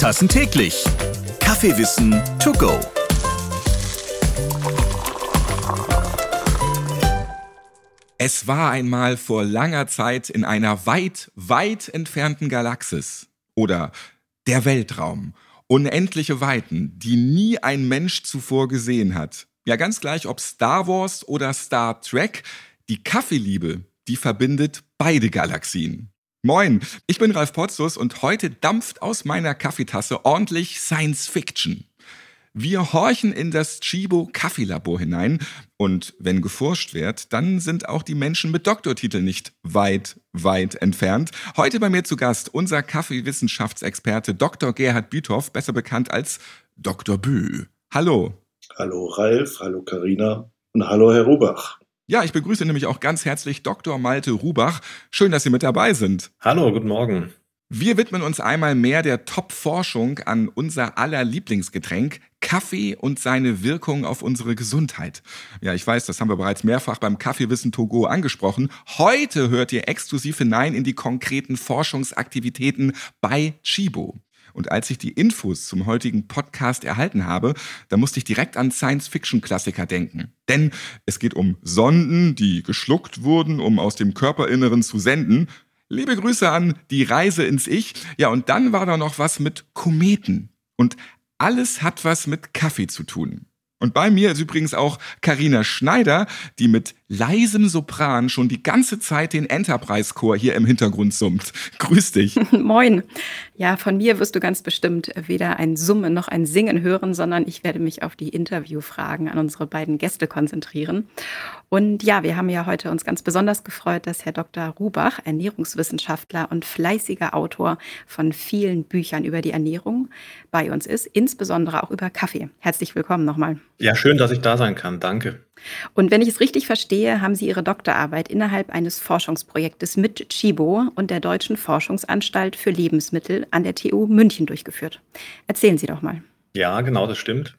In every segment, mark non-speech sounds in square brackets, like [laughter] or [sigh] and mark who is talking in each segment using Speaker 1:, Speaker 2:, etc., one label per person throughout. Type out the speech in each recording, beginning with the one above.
Speaker 1: Tassen täglich. Kaffeewissen to go.
Speaker 2: Es war einmal vor langer Zeit in einer weit, weit entfernten Galaxis oder der Weltraum. Unendliche Weiten, die nie ein Mensch zuvor gesehen hat. Ja, ganz gleich, ob Star Wars oder Star Trek, die Kaffeeliebe, die verbindet beide Galaxien. Moin, ich bin Ralf Potzus und heute dampft aus meiner Kaffeetasse ordentlich Science Fiction. Wir horchen in das Chibo Kaffeelabor hinein und wenn geforscht wird, dann sind auch die Menschen mit Doktortitel nicht weit, weit entfernt. Heute bei mir zu Gast unser Kaffeewissenschaftsexperte Dr. Gerhard Büthoff, besser bekannt als Dr. Bö. Hallo.
Speaker 3: Hallo Ralf, hallo Karina und hallo Herr Rubach.
Speaker 2: Ja, ich begrüße nämlich auch ganz herzlich Dr. Malte Rubach. Schön, dass Sie mit dabei sind.
Speaker 4: Hallo, guten Morgen.
Speaker 2: Wir widmen uns einmal mehr der Top-Forschung an unser aller Lieblingsgetränk, Kaffee und seine Wirkung auf unsere Gesundheit. Ja, ich weiß, das haben wir bereits mehrfach beim Kaffeewissen Togo angesprochen. Heute hört ihr exklusiv hinein in die konkreten Forschungsaktivitäten bei Chibo. Und als ich die Infos zum heutigen Podcast erhalten habe, da musste ich direkt an Science-Fiction-Klassiker denken. Denn es geht um Sonden, die geschluckt wurden, um aus dem Körperinneren zu senden. Liebe Grüße an die Reise ins Ich. Ja, und dann war da noch was mit Kometen. Und alles hat was mit Kaffee zu tun. Und bei mir ist übrigens auch Karina Schneider, die mit leisem Sopran schon die ganze Zeit den Enterprise-Chor hier im Hintergrund summt. Grüß dich. [laughs]
Speaker 5: Moin. Ja, von mir wirst du ganz bestimmt weder ein Summen noch ein Singen hören, sondern ich werde mich auf die Interviewfragen an unsere beiden Gäste konzentrieren. Und ja, wir haben ja heute uns ganz besonders gefreut, dass Herr Dr. Rubach, Ernährungswissenschaftler und fleißiger Autor von vielen Büchern über die Ernährung, bei uns ist, insbesondere auch über Kaffee. Herzlich willkommen nochmal.
Speaker 4: Ja, schön, dass ich da sein kann. Danke.
Speaker 5: Und wenn ich es richtig verstehe, haben Sie Ihre Doktorarbeit innerhalb eines Forschungsprojektes mit Chibo und der Deutschen Forschungsanstalt für Lebensmittel an der TU München durchgeführt. Erzählen Sie doch mal.
Speaker 4: Ja, genau, das stimmt.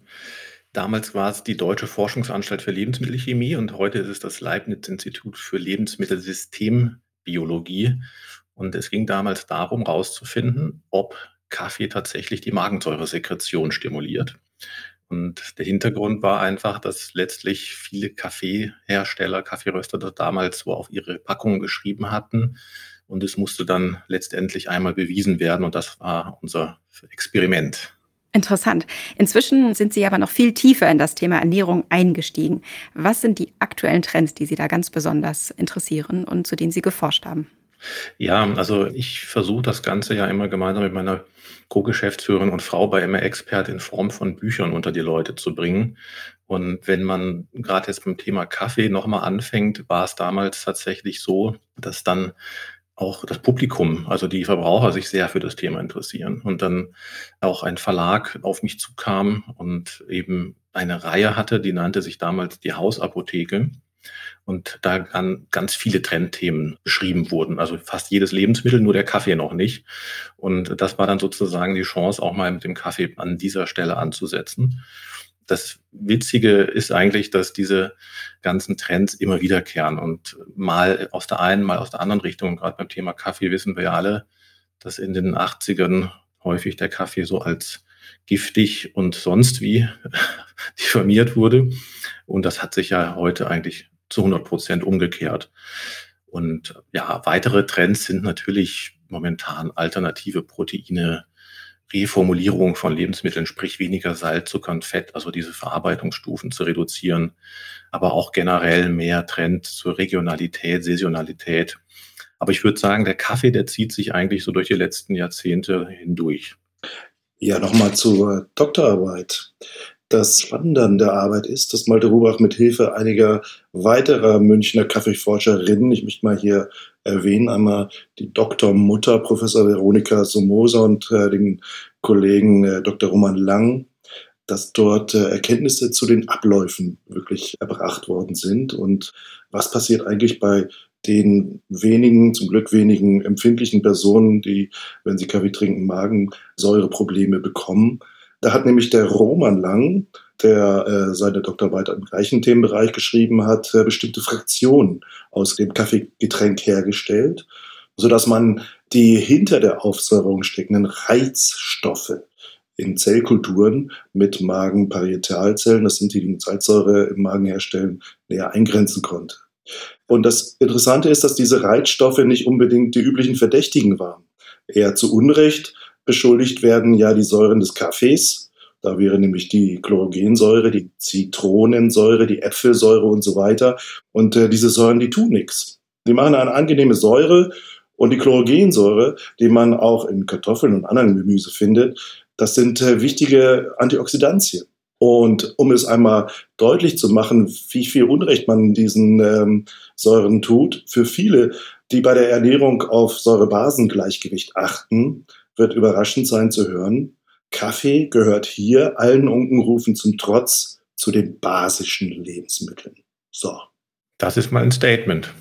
Speaker 4: Damals war es die Deutsche Forschungsanstalt für Lebensmittelchemie und heute ist es das Leibniz-Institut für Lebensmittelsystembiologie. Und es ging damals darum, herauszufinden, ob Kaffee tatsächlich die Magensäuresekretion stimuliert. Und der Hintergrund war einfach, dass letztlich viele Kaffeehersteller, Kaffeeröster damals so auf ihre Packungen geschrieben hatten. Und es musste dann letztendlich einmal bewiesen werden. Und das war unser Experiment.
Speaker 5: Interessant. Inzwischen sind Sie aber noch viel tiefer in das Thema Ernährung eingestiegen. Was sind die aktuellen Trends, die Sie da ganz besonders interessieren und zu denen Sie geforscht haben?
Speaker 4: Ja, also ich versuche das Ganze ja immer gemeinsam mit meiner Co-Geschäftsführerin und Frau bei MR Expert in Form von Büchern unter die Leute zu bringen. Und wenn man gerade jetzt beim Thema Kaffee nochmal anfängt, war es damals tatsächlich so, dass dann auch das Publikum, also die Verbraucher sich sehr für das Thema interessieren. Und dann auch ein Verlag auf mich zukam und eben eine Reihe hatte, die nannte sich damals die Hausapotheke und da ganz viele Trendthemen beschrieben wurden. Also fast jedes Lebensmittel, nur der Kaffee noch nicht. Und das war dann sozusagen die Chance, auch mal mit dem Kaffee an dieser Stelle anzusetzen. Das Witzige ist eigentlich, dass diese ganzen Trends immer wiederkehren und mal aus der einen, mal aus der anderen Richtung. Gerade beim Thema Kaffee wissen wir ja alle, dass in den 80ern häufig der Kaffee so als giftig und sonst wie [laughs] diffamiert wurde. Und das hat sich ja heute eigentlich zu 100 Prozent umgekehrt. Und ja, weitere Trends sind natürlich momentan alternative Proteine, Reformulierung von Lebensmitteln, sprich weniger Salz, Zucker und Fett, also diese Verarbeitungsstufen zu reduzieren, aber auch generell mehr Trend zur Regionalität, Saisonalität. Aber ich würde sagen, der Kaffee, der zieht sich eigentlich so durch die letzten Jahrzehnte hindurch.
Speaker 3: Ja, nochmal zur Doktorarbeit. Das Spannende an der Arbeit ist, dass Malte Rubach mit Hilfe einiger weiterer Münchner Kaffeeforscherinnen, ich möchte mal hier erwähnen, einmal die Doktormutter, Professor Veronika Somoza und äh, den Kollegen äh, Dr. Roman Lang, dass dort äh, Erkenntnisse zu den Abläufen wirklich erbracht worden sind und was passiert eigentlich bei den wenigen, zum Glück wenigen empfindlichen Personen, die, wenn sie Kaffee trinken, Magensäureprobleme bekommen da hat nämlich der Roman Lang, der äh, seine Doktorarbeit im gleichen Themenbereich geschrieben hat, äh, bestimmte Fraktionen aus dem Kaffeegetränk hergestellt, sodass man die hinter der Aufsäuerung steckenden Reizstoffe in Zellkulturen mit Magenparietalzellen, das sind die, die Salzsäure im Magen herstellen, näher eingrenzen konnte. Und das Interessante ist, dass diese Reizstoffe nicht unbedingt die üblichen Verdächtigen waren. Eher zu Unrecht beschuldigt werden ja die Säuren des Kaffees. Da wäre nämlich die Chlorogensäure, die Zitronensäure, die Äpfelsäure und so weiter. Und äh, diese Säuren, die tun nichts. Die machen eine angenehme Säure und die Chlorogensäure, die man auch in Kartoffeln und anderen Gemüse findet, das sind äh, wichtige Antioxidantien. Und um es einmal deutlich zu machen, wie viel Unrecht man diesen ähm, Säuren tut, für viele, die bei der Ernährung auf Säurebasengleichgewicht achten, wird überraschend sein zu hören, Kaffee gehört hier allen Unkenrufen zum Trotz zu den basischen Lebensmitteln. So.
Speaker 4: Das ist mal ein Statement.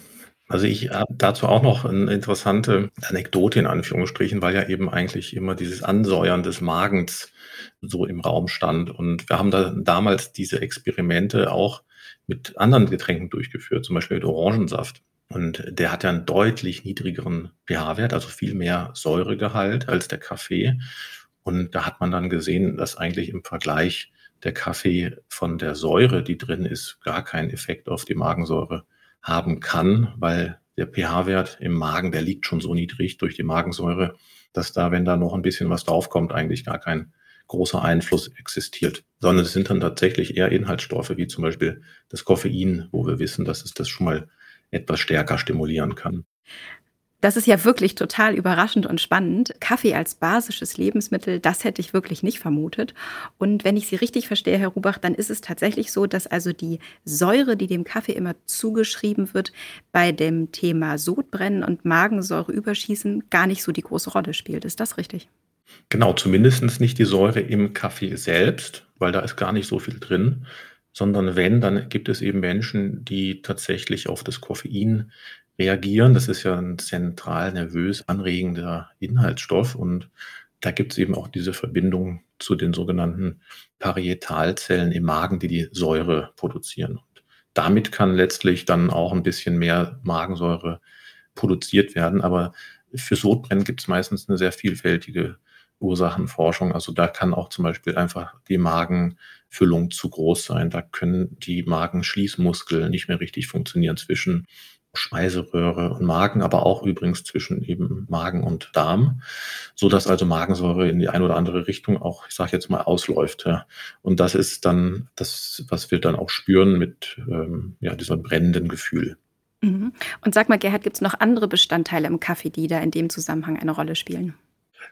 Speaker 4: Also ich habe dazu auch noch eine interessante Anekdote in Anführungsstrichen, weil ja eben eigentlich immer dieses Ansäuern des Magens so im Raum stand. Und wir haben da damals diese Experimente auch mit anderen Getränken durchgeführt, zum Beispiel mit Orangensaft. Und der hat ja einen deutlich niedrigeren pH-Wert, also viel mehr Säuregehalt als der Kaffee. Und da hat man dann gesehen, dass eigentlich im Vergleich der Kaffee von der Säure, die drin ist, gar keinen Effekt auf die Magensäure haben kann, weil der pH-Wert im Magen, der liegt schon so niedrig durch die Magensäure, dass da, wenn da noch ein bisschen was draufkommt, eigentlich gar kein großer Einfluss existiert, sondern es sind dann tatsächlich eher Inhaltsstoffe wie zum Beispiel das Koffein, wo wir wissen, dass es das schon mal etwas stärker stimulieren kann.
Speaker 5: Das ist ja wirklich total überraschend und spannend. Kaffee als basisches Lebensmittel, das hätte ich wirklich nicht vermutet. Und wenn ich Sie richtig verstehe, Herr Rubach, dann ist es tatsächlich so, dass also die Säure, die dem Kaffee immer zugeschrieben wird, bei dem Thema Sodbrennen und Magensäureüberschießen gar nicht so die große Rolle spielt. Ist das richtig?
Speaker 4: Genau, zumindest nicht die Säure im Kaffee selbst, weil da ist gar nicht so viel drin, sondern wenn, dann gibt es eben Menschen, die tatsächlich auf das Koffein reagieren. Das ist ja ein zentral nervös anregender Inhaltsstoff und da gibt es eben auch diese Verbindung zu den sogenannten Parietalzellen im Magen, die die Säure produzieren. Und damit kann letztlich dann auch ein bisschen mehr Magensäure produziert werden. Aber für Sodbrennen gibt es meistens eine sehr vielfältige Ursachenforschung. Also da kann auch zum Beispiel einfach die Magenfüllung zu groß sein. Da können die Magenschließmuskel nicht mehr richtig funktionieren zwischen Speiseröhre und Magen, aber auch übrigens zwischen eben Magen und Darm, so dass also Magensäure in die eine oder andere Richtung auch, ich sage jetzt mal, ausläuft. Und das ist dann das, was wir dann auch spüren mit ähm, ja, diesem brennenden Gefühl.
Speaker 5: Mhm. Und sag mal, Gerhard, gibt es noch andere Bestandteile im Kaffee, die da in dem Zusammenhang eine Rolle spielen?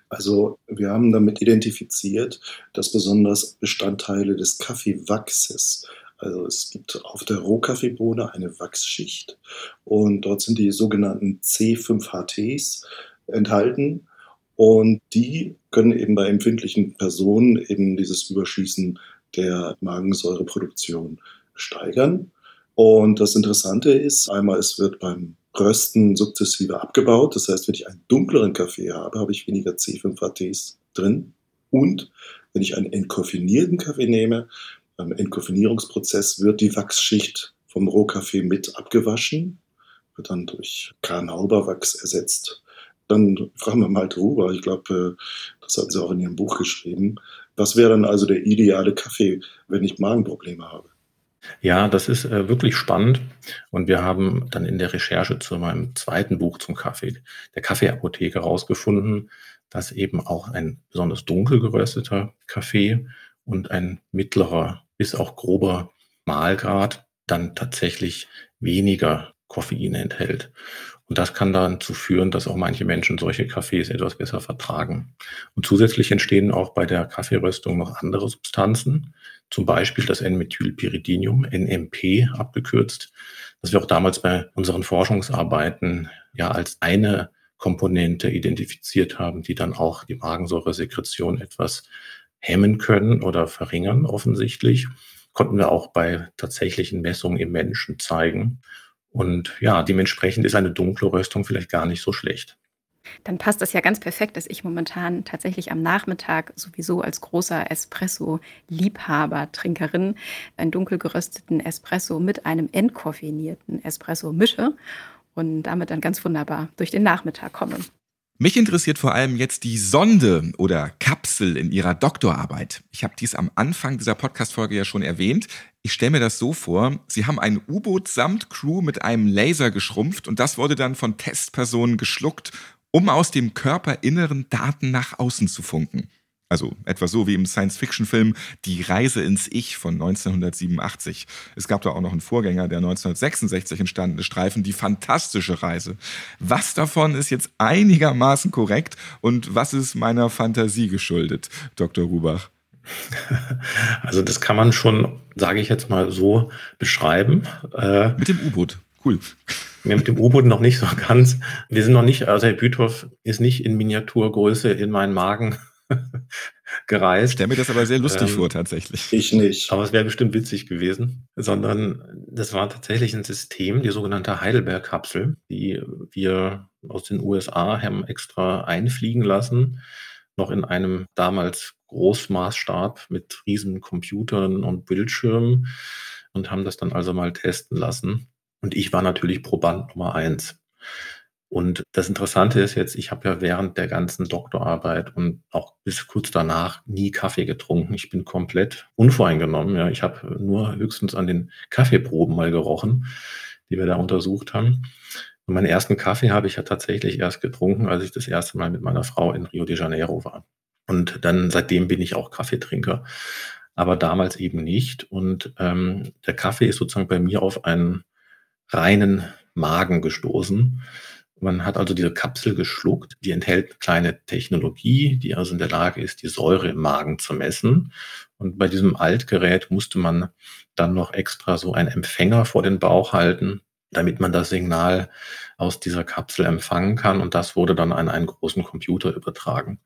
Speaker 3: Also wir haben damit identifiziert, dass besonders Bestandteile des Kaffeewachses also es gibt auf der Rohkaffeebohne eine Wachsschicht und dort sind die sogenannten C5HTs enthalten und die können eben bei empfindlichen Personen eben dieses Überschießen der Magensäureproduktion steigern. Und das Interessante ist, einmal es wird beim Rösten sukzessive abgebaut. Das heißt, wenn ich einen dunkleren Kaffee habe, habe ich weniger C5HTs drin. Und wenn ich einen entkoffinierten Kaffee nehme, beim Entkoffinierungsprozess wird die Wachsschicht vom Rohkaffee mit abgewaschen, wird dann durch Karnauberwachs ersetzt. Dann fragen wir mal drüber, ich glaube, äh, das hatten Sie auch in Ihrem Buch geschrieben. Was wäre dann also der ideale Kaffee, wenn ich Magenprobleme habe?
Speaker 4: Ja, das ist äh, wirklich spannend. Und wir haben dann in der Recherche zu meinem zweiten Buch zum Kaffee, der Kaffeeapotheke, herausgefunden, dass eben auch ein besonders dunkel gerösteter Kaffee und ein mittlerer bis auch grober Mahlgrad dann tatsächlich weniger Koffein enthält. Und das kann dann zu führen, dass auch manche Menschen solche Kaffees etwas besser vertragen. Und zusätzlich entstehen auch bei der Kaffeeröstung noch andere Substanzen, zum Beispiel das N-Methylpyridinium, NMP abgekürzt, das wir auch damals bei unseren Forschungsarbeiten ja als eine Komponente identifiziert haben, die dann auch die Magensäuresekretion etwas hemmen können oder verringern offensichtlich. Konnten wir auch bei tatsächlichen Messungen im Menschen zeigen. Und ja, dementsprechend ist eine dunkle Röstung vielleicht gar nicht so schlecht.
Speaker 5: Dann passt das ja ganz perfekt, dass ich momentan tatsächlich am Nachmittag sowieso als großer Espresso-Liebhaber, Trinkerin, einen dunkel gerösteten Espresso mit einem entkoffinierten Espresso mische und damit dann ganz wunderbar durch den Nachmittag komme.
Speaker 2: Mich interessiert vor allem jetzt die Sonde oder Kapsel in Ihrer Doktorarbeit. Ich habe dies am Anfang dieser Podcast-Folge ja schon erwähnt. Ich stelle mir das so vor, Sie haben ein U-Boot samt Crew mit einem Laser geschrumpft und das wurde dann von Testpersonen geschluckt, um aus dem Körperinneren Daten nach außen zu funken. Also etwa so wie im Science-Fiction-Film Die Reise ins Ich von 1987. Es gab da auch noch einen Vorgänger, der 1966 entstandene Streifen, Die fantastische Reise. Was davon ist jetzt einigermaßen korrekt und was ist meiner Fantasie geschuldet, Dr. Rubach? [laughs]
Speaker 4: Also das kann man schon, sage ich jetzt mal so, beschreiben.
Speaker 2: Äh, mit dem U-Boot. Cool.
Speaker 4: mit dem U-Boot noch nicht so ganz. Wir sind noch nicht, also Herr Büthoff ist nicht in Miniaturgröße in meinen Magen [laughs] gereist. Ich
Speaker 2: stelle mir das aber sehr lustig ähm, vor, tatsächlich.
Speaker 3: Ich nicht.
Speaker 4: Aber es wäre bestimmt witzig gewesen. Sondern das war tatsächlich ein System, die sogenannte Heidelberg-Kapsel, die wir aus den USA haben extra einfliegen lassen, noch in einem damals Großmaßstab mit riesen Computern und Bildschirmen und haben das dann also mal testen lassen. Und ich war natürlich Proband Nummer eins. Und das Interessante ist jetzt, ich habe ja während der ganzen Doktorarbeit und auch bis kurz danach nie Kaffee getrunken. Ich bin komplett unvoreingenommen. Ja. Ich habe nur höchstens an den Kaffeeproben mal gerochen, die wir da untersucht haben. Und meinen ersten Kaffee habe ich ja tatsächlich erst getrunken, als ich das erste Mal mit meiner Frau in Rio de Janeiro war. Und dann seitdem bin ich auch Kaffeetrinker, aber damals eben nicht. Und ähm, der Kaffee ist sozusagen bei mir auf einen reinen Magen gestoßen. Man hat also diese Kapsel geschluckt, die enthält kleine Technologie, die also in der Lage ist, die Säure im Magen zu messen. Und bei diesem Altgerät musste man dann noch extra so einen Empfänger vor den Bauch halten, damit man das Signal aus dieser Kapsel empfangen kann. Und das wurde dann an einen großen Computer übertragen.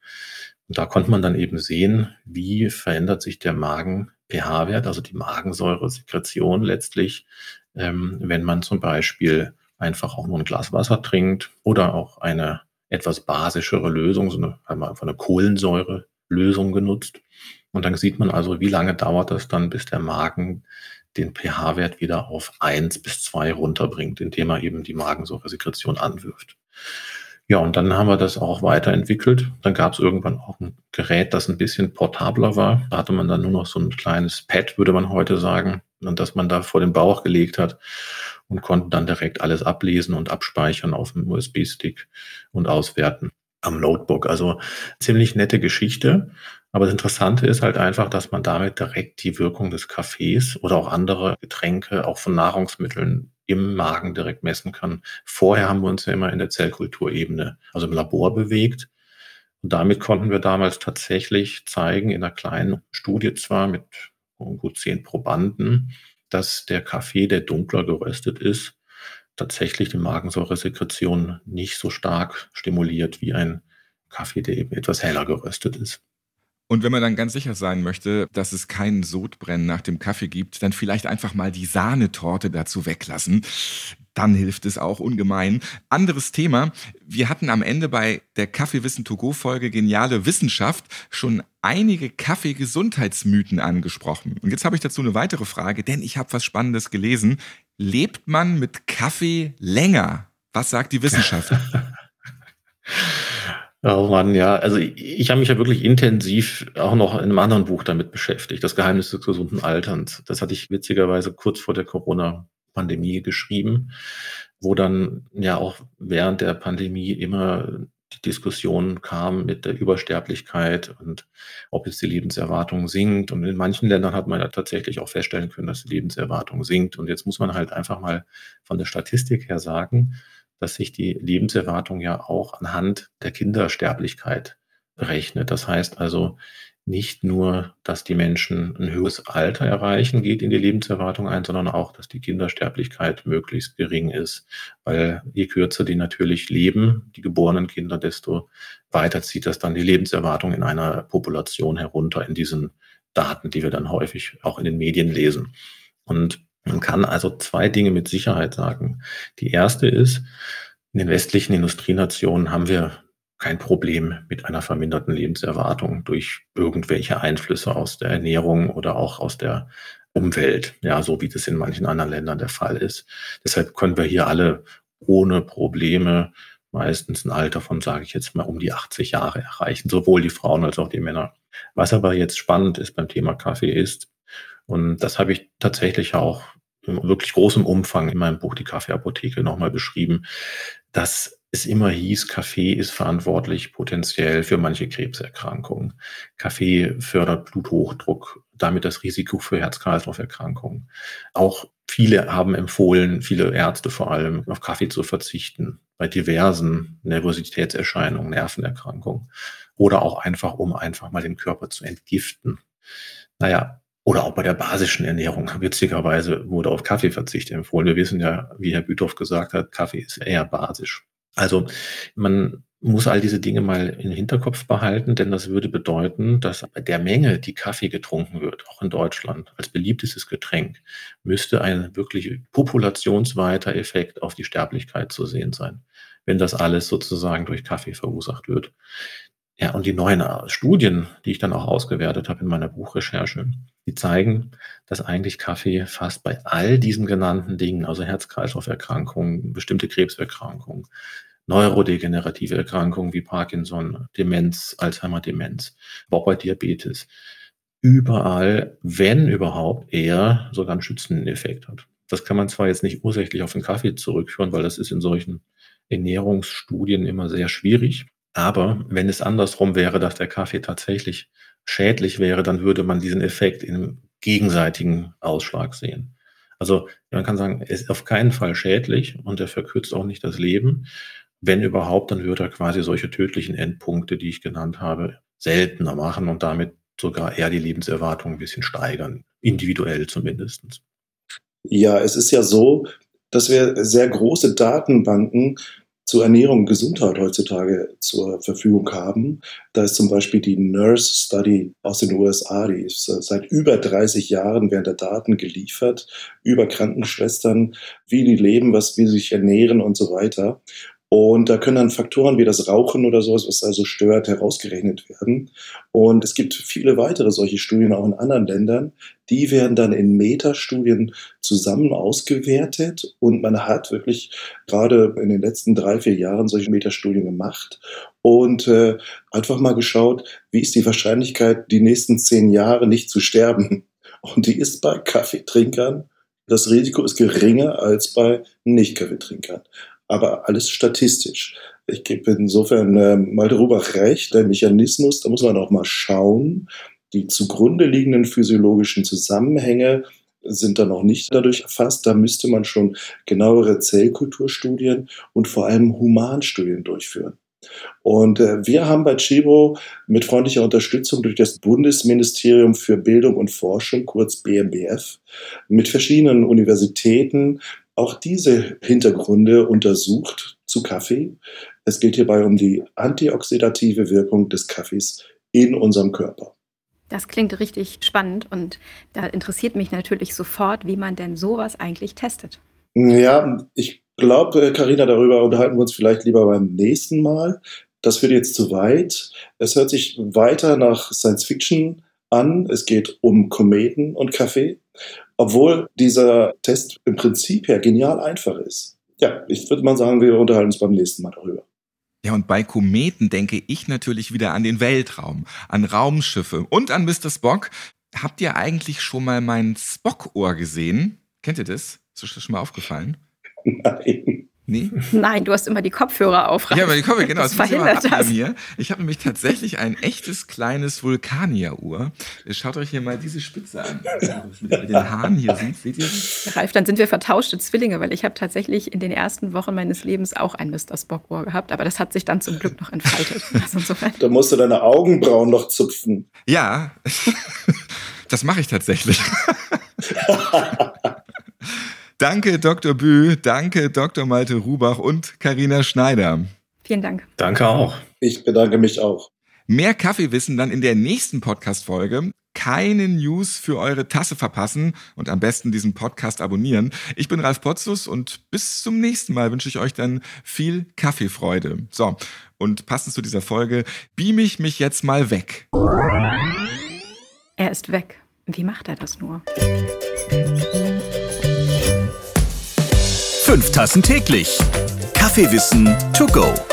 Speaker 4: Und da konnte man dann eben sehen, wie verändert sich der Magen-pH-Wert, also die Magensäure-Sekretion letztlich, ähm, wenn man zum Beispiel einfach auch nur ein Glas Wasser trinkt oder auch eine etwas basischere Lösung, so eine, haben wir einfach eine Kohlensäure-Lösung genutzt. Und dann sieht man also, wie lange dauert das dann, bis der Magen den pH-Wert wieder auf eins bis zwei runterbringt, indem er eben die Magensäure-Sekretion anwirft. Ja, und dann haben wir das auch weiterentwickelt. Dann gab es irgendwann auch ein Gerät, das ein bisschen portabler war. Da hatte man dann nur noch so ein kleines Pad, würde man heute sagen, und das man da vor den Bauch gelegt hat und konnten dann direkt alles ablesen und abspeichern auf dem USB-Stick und auswerten am Notebook. Also ziemlich nette Geschichte. Aber das Interessante ist halt einfach, dass man damit direkt die Wirkung des Kaffees oder auch andere Getränke, auch von Nahrungsmitteln im Magen direkt messen kann. Vorher haben wir uns ja immer in der Zellkulturebene, also im Labor bewegt. Und damit konnten wir damals tatsächlich zeigen, in einer kleinen Studie zwar mit gut zehn Probanden, dass der Kaffee, der dunkler geröstet ist, tatsächlich die Magensäuresekretion nicht so stark stimuliert wie ein Kaffee, der eben etwas heller geröstet ist.
Speaker 2: Und wenn man dann ganz sicher sein möchte, dass es keinen Sodbrennen nach dem Kaffee gibt, dann vielleicht einfach mal die Sahnetorte dazu weglassen. Dann hilft es auch ungemein. Anderes Thema. Wir hatten am Ende bei der Kaffeewissen to go Folge Geniale Wissenschaft schon einige Kaffeegesundheitsmythen angesprochen. Und jetzt habe ich dazu eine weitere Frage, denn ich habe was Spannendes gelesen. Lebt man mit Kaffee länger? Was sagt die Wissenschaft? [laughs]
Speaker 4: Oh Mann, ja. Also ich, ich habe mich ja wirklich intensiv auch noch in einem anderen Buch damit beschäftigt, das Geheimnis des gesunden Alterns. Das hatte ich witzigerweise kurz vor der Corona-Pandemie geschrieben, wo dann ja auch während der Pandemie immer die Diskussion kam mit der Übersterblichkeit und ob jetzt die Lebenserwartung sinkt. Und in manchen Ländern hat man ja tatsächlich auch feststellen können, dass die Lebenserwartung sinkt. Und jetzt muss man halt einfach mal von der Statistik her sagen, dass sich die Lebenserwartung ja auch anhand der Kindersterblichkeit berechnet. Das heißt also nicht nur, dass die Menschen ein höheres Alter erreichen, geht in die Lebenserwartung ein, sondern auch, dass die Kindersterblichkeit möglichst gering ist. Weil je kürzer die natürlich leben, die geborenen Kinder, desto weiter zieht das dann die Lebenserwartung in einer Population herunter in diesen Daten, die wir dann häufig auch in den Medien lesen. Und man kann also zwei Dinge mit Sicherheit sagen. Die erste ist, in den westlichen Industrienationen haben wir kein Problem mit einer verminderten Lebenserwartung durch irgendwelche Einflüsse aus der Ernährung oder auch aus der Umwelt, ja, so wie das in manchen anderen Ländern der Fall ist. Deshalb können wir hier alle ohne Probleme meistens ein Alter von, sage ich jetzt mal, um die 80 Jahre erreichen, sowohl die Frauen als auch die Männer. Was aber jetzt spannend ist beim Thema Kaffee ist, und das habe ich tatsächlich auch in wirklich großem Umfang in meinem Buch Die Kaffeeapotheke nochmal beschrieben, dass es immer hieß, Kaffee ist verantwortlich potenziell für manche Krebserkrankungen. Kaffee fördert Bluthochdruck, damit das Risiko für Herz-Kreislauf-Erkrankungen. Auch viele haben empfohlen, viele Ärzte vor allem, auf Kaffee zu verzichten, bei diversen Nervositätserscheinungen, Nervenerkrankungen oder auch einfach, um einfach mal den Körper zu entgiften. Naja, oder auch bei der basischen Ernährung. Witzigerweise wurde auf Kaffeeverzicht empfohlen. Wir wissen ja, wie Herr Büthoff gesagt hat, Kaffee ist eher basisch. Also man muss all diese Dinge mal im Hinterkopf behalten, denn das würde bedeuten, dass bei der Menge, die Kaffee getrunken wird, auch in Deutschland, als beliebtestes Getränk, müsste ein wirklich populationsweiter Effekt auf die Sterblichkeit zu sehen sein, wenn das alles sozusagen durch Kaffee verursacht wird. Ja, und die neuen Studien, die ich dann auch ausgewertet habe in meiner Buchrecherche, die zeigen, dass eigentlich Kaffee fast bei all diesen genannten Dingen, also Herz-Kreislauf-Erkrankungen, bestimmte Krebserkrankungen, neurodegenerative Erkrankungen wie Parkinson, Demenz, Alzheimer-Demenz, auch bei Diabetes, überall, wenn überhaupt, eher sogar einen schützenden Effekt hat. Das kann man zwar jetzt nicht ursächlich auf den Kaffee zurückführen, weil das ist in solchen Ernährungsstudien immer sehr schwierig. Aber wenn es andersrum wäre, dass der Kaffee tatsächlich schädlich wäre, dann würde man diesen Effekt im gegenseitigen Ausschlag sehen. Also man kann sagen, er ist auf keinen Fall schädlich und er verkürzt auch nicht das Leben. Wenn überhaupt, dann würde er quasi solche tödlichen Endpunkte, die ich genannt habe, seltener machen und damit sogar eher die Lebenserwartung ein bisschen steigern, individuell zumindest.
Speaker 3: Ja, es ist ja so, dass wir sehr große Datenbanken zur Ernährung und Gesundheit heutzutage zur Verfügung haben. Da ist zum Beispiel die Nurse Study aus den USA, die ist seit über 30 Jahren werden da Daten geliefert über Krankenschwestern, wie die leben, was, wie sie sich ernähren und so weiter. Und da können dann Faktoren wie das Rauchen oder sowas, was also stört, herausgerechnet werden. Und es gibt viele weitere solche Studien auch in anderen Ländern. Die werden dann in Metastudien zusammen ausgewertet. Und man hat wirklich gerade in den letzten drei, vier Jahren solche Metastudien gemacht und äh, einfach mal geschaut, wie ist die Wahrscheinlichkeit, die nächsten zehn Jahre nicht zu sterben. Und die ist bei Kaffeetrinkern das Risiko ist geringer als bei Nicht-Kaffeetrinkern aber alles statistisch. Ich gebe insofern äh, Malte Rubach recht, der Mechanismus, da muss man auch mal schauen. Die zugrunde liegenden physiologischen Zusammenhänge sind da noch nicht dadurch erfasst. Da müsste man schon genauere Zellkulturstudien und vor allem Humanstudien durchführen. Und äh, wir haben bei Chibo mit freundlicher Unterstützung durch das Bundesministerium für Bildung und Forschung, kurz BMBF, mit verschiedenen Universitäten auch diese Hintergründe untersucht zu Kaffee. Es geht hierbei um die antioxidative Wirkung des Kaffees in unserem Körper.
Speaker 5: Das klingt richtig spannend und da interessiert mich natürlich sofort, wie man denn sowas eigentlich testet.
Speaker 3: Ja, ich glaube, Karina, darüber unterhalten wir uns vielleicht lieber beim nächsten Mal. Das wird jetzt zu weit. Es hört sich weiter nach Science Fiction an. Es geht um Kometen und Kaffee obwohl dieser Test im Prinzip ja genial einfach ist. Ja, ich würde mal sagen, wir unterhalten uns beim nächsten Mal darüber.
Speaker 2: Ja, und bei Kometen denke ich natürlich wieder an den Weltraum, an Raumschiffe und an Mr. Spock. Habt ihr eigentlich schon mal mein Spock-Ohr gesehen? Kennt ihr das? Ist euch das schon mal aufgefallen? [laughs]
Speaker 3: Nein.
Speaker 2: Nee?
Speaker 5: Nein, du hast immer die Kopfhörer auf.
Speaker 2: Ja, aber die Kopfhörer, genau.
Speaker 5: Das, das verhindert das.
Speaker 2: Hier. Ich habe nämlich tatsächlich ein echtes kleines Vulkanieruhr. Schaut euch hier mal diese Spitze an. Mit den Haaren hier sind. Seht ihr
Speaker 5: das? Ralf, dann sind wir vertauschte Zwillinge, weil ich habe tatsächlich in den ersten Wochen meines Lebens auch ein Mr. Spock-Ohr gehabt, aber das hat sich dann zum Glück noch entfaltet. [laughs]
Speaker 3: Also da musst du deine Augenbrauen noch zupfen.
Speaker 2: Ja, [laughs] das mache ich tatsächlich. [laughs] Danke, Dr. Bü, danke, Dr. Malte Rubach und Karina Schneider.
Speaker 5: Vielen Dank.
Speaker 4: Danke auch.
Speaker 3: Ich bedanke mich auch.
Speaker 2: Mehr Kaffeewissen dann in der nächsten Podcast-Folge. Keine News für eure Tasse verpassen und am besten diesen Podcast abonnieren. Ich bin Ralf Potzus und bis zum nächsten Mal wünsche ich euch dann viel Kaffeefreude. So, und passend zu dieser Folge beam ich mich jetzt mal weg.
Speaker 5: Er ist weg. Wie macht er das nur?
Speaker 1: Fünf Tassen täglich Kaffeewissen to go.